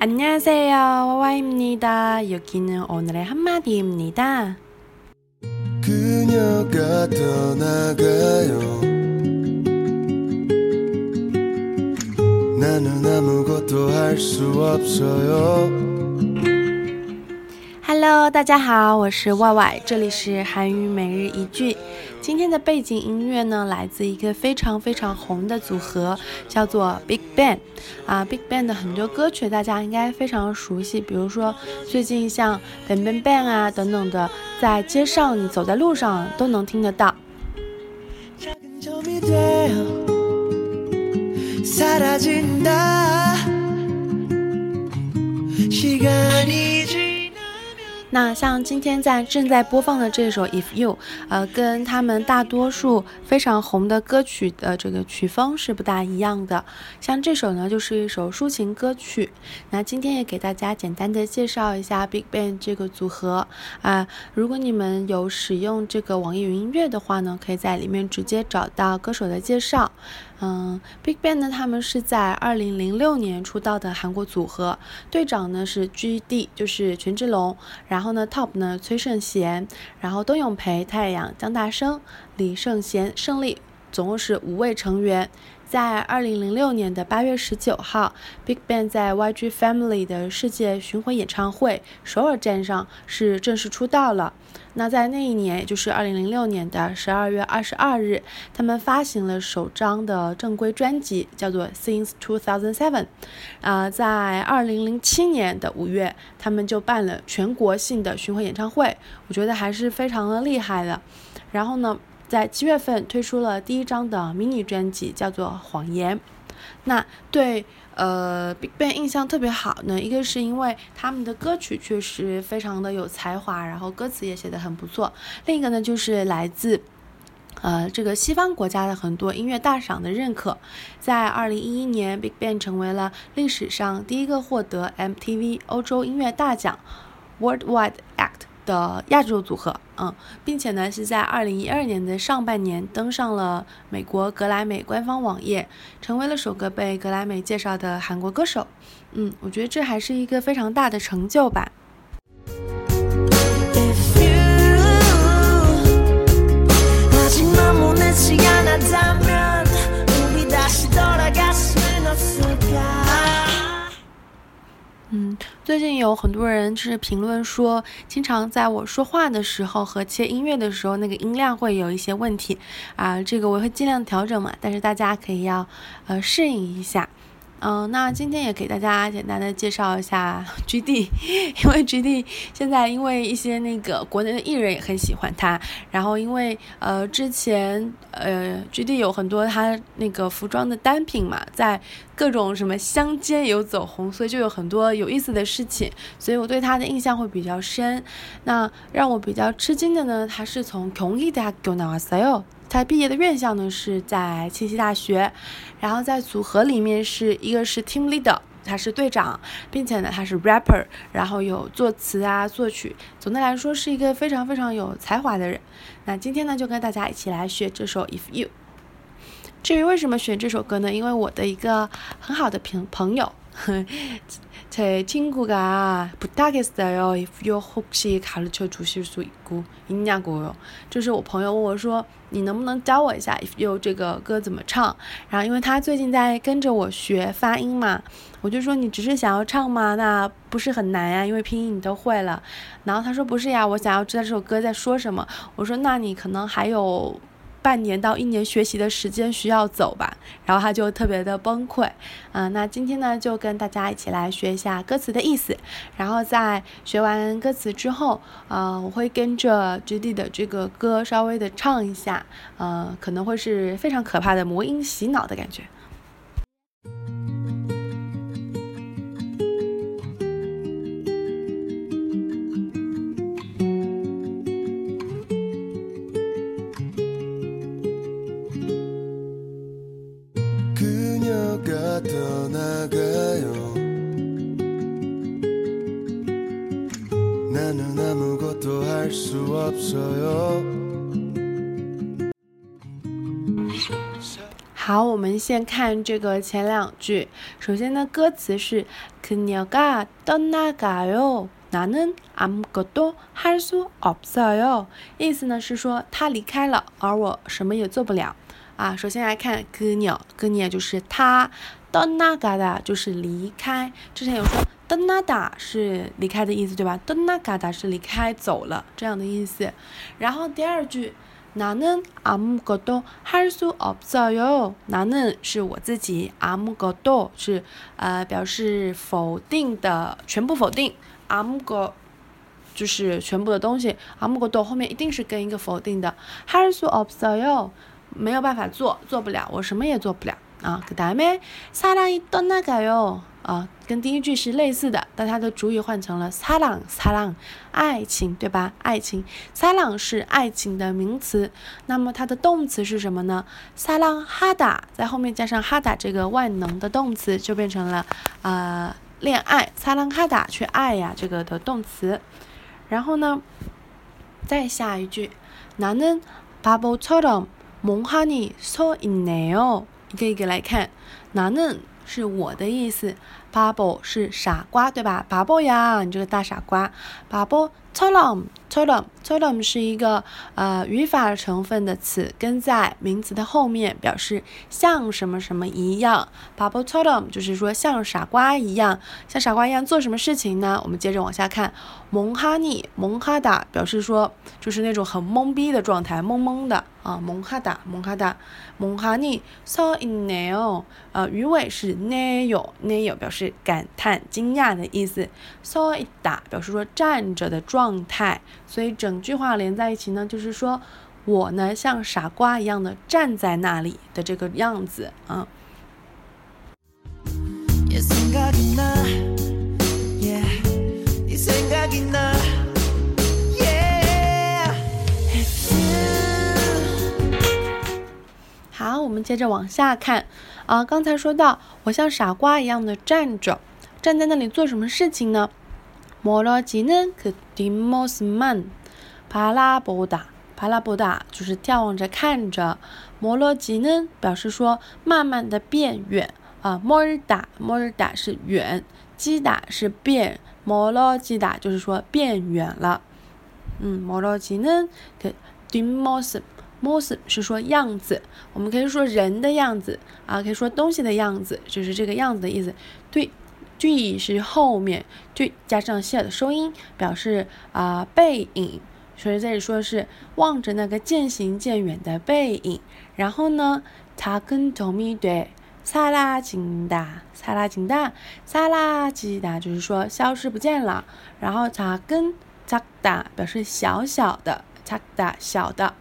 안녕하세요. 와와입니다. 여기는 오늘의 한마디입니다. 그녀가 떠나가요. 나는 아무것도 할 수 없어요. Hello，大家好，我是 Y Y，这里是韩语每日一句。今天的背景音乐呢，来自一个非常非常红的组合，叫做 Big Bang。啊，Big Bang 的很多歌曲大家应该非常熟悉，比如说最近像 Bang Bang Bang 啊等等的，在街上你走在路上都能听得到。那像今天在正在播放的这首《If You》，呃，跟他们大多数非常红的歌曲的这个曲风是不大一样的。像这首呢，就是一首抒情歌曲。那今天也给大家简单的介绍一下 Big Bang 这个组合啊。如果你们有使用这个网易云音乐的话呢，可以在里面直接找到歌手的介绍。嗯，Big Bang 呢，他们是在二零零六年出道的韩国组合，队长呢是 GD，就是权志龙，然后呢 Top 呢崔胜贤，然后董永培、太阳、江大生、李胜贤、胜利，总共是五位成员。在二零零六年的八月十九号，Big Bang 在 YG Family 的世界巡回演唱会首尔站上是正式出道了。那在那一年，也就是二零零六年的十二月二十二日，他们发行了首张的正规专辑，叫做《Since 2007》。啊，在二零零七年的五月，他们就办了全国性的巡回演唱会，我觉得还是非常的厉害的。然后呢？在七月份推出了第一张的迷你专辑，叫做《谎言》。那对呃 BigBang 印象特别好呢，一个是因为他们的歌曲确实非常的有才华，然后歌词也写得很不错。另一个呢，就是来自呃这个西方国家的很多音乐大赏的认可。在二零一一年，BigBang 成为了历史上第一个获得 MTV 欧洲音乐大奖 Worldwide Act。的亚洲组合，嗯，并且呢是在二零一二年的上半年登上了美国格莱美官方网页，成为了首个被格莱美介绍的韩国歌手，嗯，我觉得这还是一个非常大的成就吧。嗯，最近有很多人就是评论说，经常在我说话的时候和切音乐的时候，那个音量会有一些问题啊，这个我会尽量调整嘛，但是大家可以要呃适应一下。嗯，那今天也给大家简单的介绍一下 GD，因为 GD 现在因为一些那个国内的艺人也很喜欢他，然后因为呃之前呃 GD 有很多他那个服装的单品嘛，在各种什么乡间有走红，所以就有很多有意思的事情，所以我对他的印象会比较深。那让我比较吃惊的呢，他是从경희대학교나왔어 요。 他毕业的院校呢是在七夕大学，然后在组合里面是一个是 team leader，他是队长，并且呢他是 rapper，然后有作词啊作曲，总的来说是一个非常非常有才华的人。那今天呢就跟大家一起来学这首 If You。至于为什么选这首歌呢？因为我的一个很好的朋朋友。제 친구가 부탁했어요. If you 혹시 가르쳐 주실 수 있고 있냐고요. 就是我朋友问我说，你能不能教我一下 If you 这个歌怎么唱？然后因为他最近在跟着我学发音嘛，我就说你只是想要唱吗？那不是很难呀，因为拼音你都会了。然后他说不是呀，我想要知道这首歌在说什么。我说那你可能还有 半年到一年学习的时间需要走吧。然后他就特别的崩溃。嗯，那今天呢，就跟大家一起来学一下歌词的意思。然后在学完歌词之后，呃，我会跟着 GD 的这个歌稍微的唱一下。呃，可能会是非常可怕的魔音洗脑的感觉。好，我们先看这个前两句。首先呢，歌词是 그녀가떠나가 요。 나는아무것도할수없어 요。 意思呢是说他离开了，而我什么也做不了。啊，首先来看그녀그녀就是他，떠나가다就是离开。之前有说 떠나다是离开的意思，对吧？떠나가다是离开走了这样的意思。然后第二句。나는아무것도할수없어 요。 나는是我自己，아무것도是呃表示否定的，全部否定。아무것就是全部的东西，아무것도后面一定是跟一个否定的。할수없어 요， 没有办法做，做不了，我什么也做不了 啊。그다음에사랑이떠나가 요。 啊，跟第一句是类似的，但它的主语换成了사랑사랑爱情，对吧？爱情，사랑是爱情的名词，那么它的动词是什么呢？사랑하다在后面加上하다这个万能的动词，就变成了呃恋爱，사랑하다去爱呀这个的动词。然后呢，再下一句，나는바보처럼멍하니서있네 요。 一个一个来看，哪能是我的意思。巴宝是傻瓜，对吧？巴宝呀，你这个大傻瓜。巴布，t o m t o m t o m 是一个呃语法成分的词，跟在名词的后面，表示像什么什么一样。巴布 t o m 就是说像傻瓜一样，像傻瓜一样做什么事情呢？我们接着往下看，蒙哈尼，蒙哈达表示说就是那种很懵逼的状态，懵懵的啊，蒙哈达，蒙哈达，蒙哈尼，so in nail，呃，鱼尾是 nail，nail 表示。感叹、惊讶的意思。so ida 表示说站着的状态，所以整句话连在一起呢，就是说我呢像傻瓜一样的站在那里的这个样子啊。好，我们接着往下看。啊，刚才说到我像傻瓜一样的站着，站在那里做什么事情呢？摩罗吉嫩克迪莫斯曼，帕拉波达，帕拉波达就是眺望着看着。摩罗吉嫩表示说慢慢的变远啊，摩尔达，摩尔达是远，基达是变，摩罗基达就是说变远了。嗯，摩罗吉嫩克迪莫斯。mos 是说样子，我们可以说人的样子啊，可以说东西的样子，就是这个样子的意思。对，对是后面句加上谢的收音，表示啊背影。所以这里说的是望着那个渐行渐远的背影。然后呢，他跟托米对萨拉金达，萨拉金达，萨拉吉达，就是说消失不见了。然后他跟扎达表示小小的，扎达小的。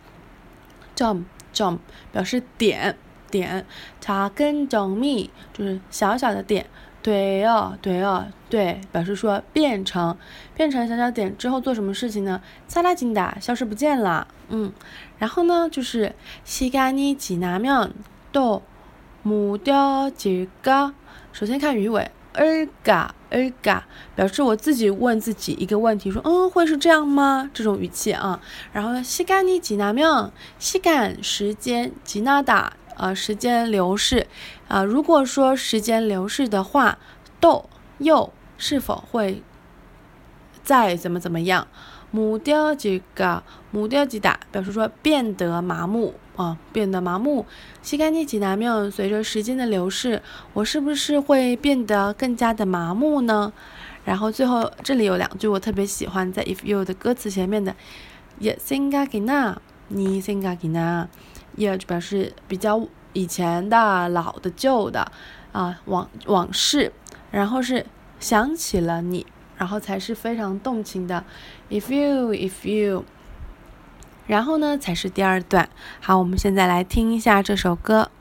jump jump 表示点点，查根中密就是小小的点，对哦对哦对，表示说变成变成小小点之后做什么事情呢？萨拉金达消失不见了，嗯，然后呢就是西干尼吉拿面都木雕几个，首先看鱼尾。尔嘎尔嘎，表示我自己问自己一个问题，说嗯会是这样吗？这种语气啊。然后呢西干尼吉纳妙，西干时间吉纳达呃，时间流逝啊。如果说时间流逝的话，豆又是否会再怎么怎么样？木雕几个木雕几打，表示说变得麻木。啊，变得麻木。西干尼吉南庙随着时间的流逝，我是不是会变得更加的麻木呢？然后最后这里有两句我特别喜欢，在 If You 的歌词前面的，也 singagina，你 singagina，也表示比较以前的老的旧的啊往往事，然后是想起了你，然后才是非常动情的。If You，If You。然后呢，才是第二段。好，我们现在来听一下这首歌。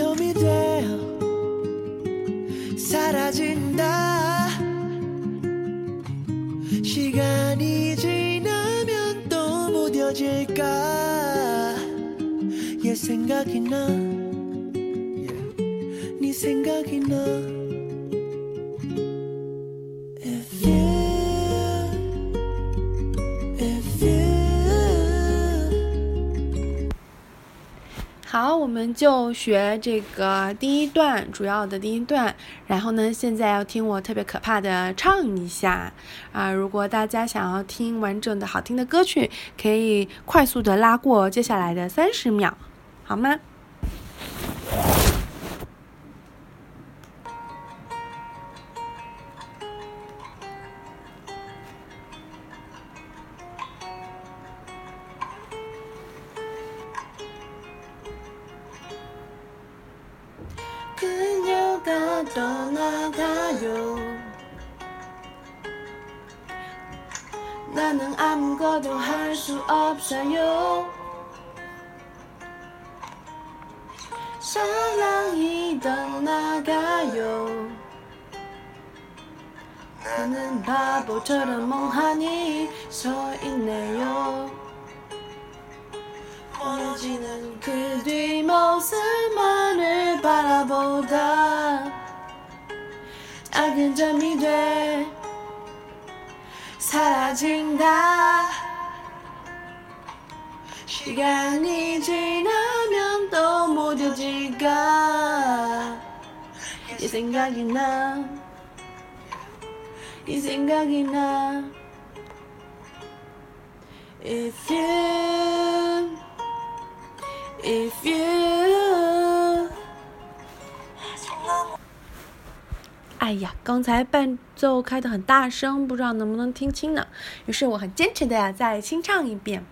점이 되어 사라진다 시간이 지나면 또 무뎌질까? 얘 예, 생각이 나네 생각이 나. 예, 네 们就学这个第一段，主要的第一段。然后呢，现在要听我特别可怕的唱一下啊！如果大家想要听完整的好听的歌曲，可以快速的拉过接下来的三十秒，好吗？ 떠나가요. 나는 아무것도 할 수 없어요. 사랑이 떠나가요. 나는 바보처럼 멍하니 서 있네요. 멀어지는 그 뒷모습만을 바라보다 작은 점이 돼. 사라진다. 시간이 지나면 또 무뎌질까? 이 생각이 나이 생각이 나. If you If you，哎呀，刚才伴奏开的很大声，不知道能不能听清呢？于是我很坚持的呀，再清唱一遍。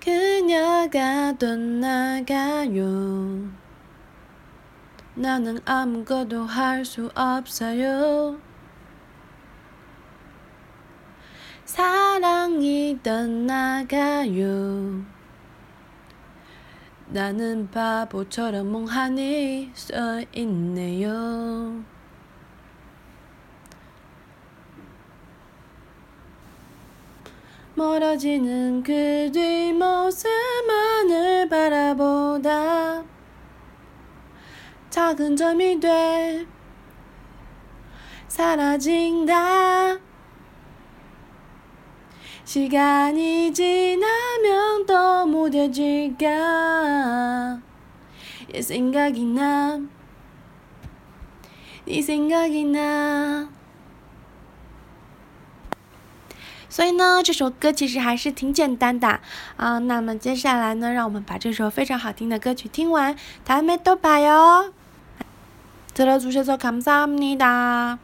그녀가떠나가요나는아무것도할수없어요사랑이떠나가요 나는 바보처럼 멍하니 서 있네요. 멀어지는 그 뒷모습만을 바라보다 작은 점이 돼 사라진다. 시간이 지나면 또 무뎌질까? 이 생각이 나이 생각이 나 所以呢，这首歌其实还是挺简单的啊。那么接下来呢，让我们把这首非常好听的歌曲听完。다음에또봐요들어주셔서감사합니다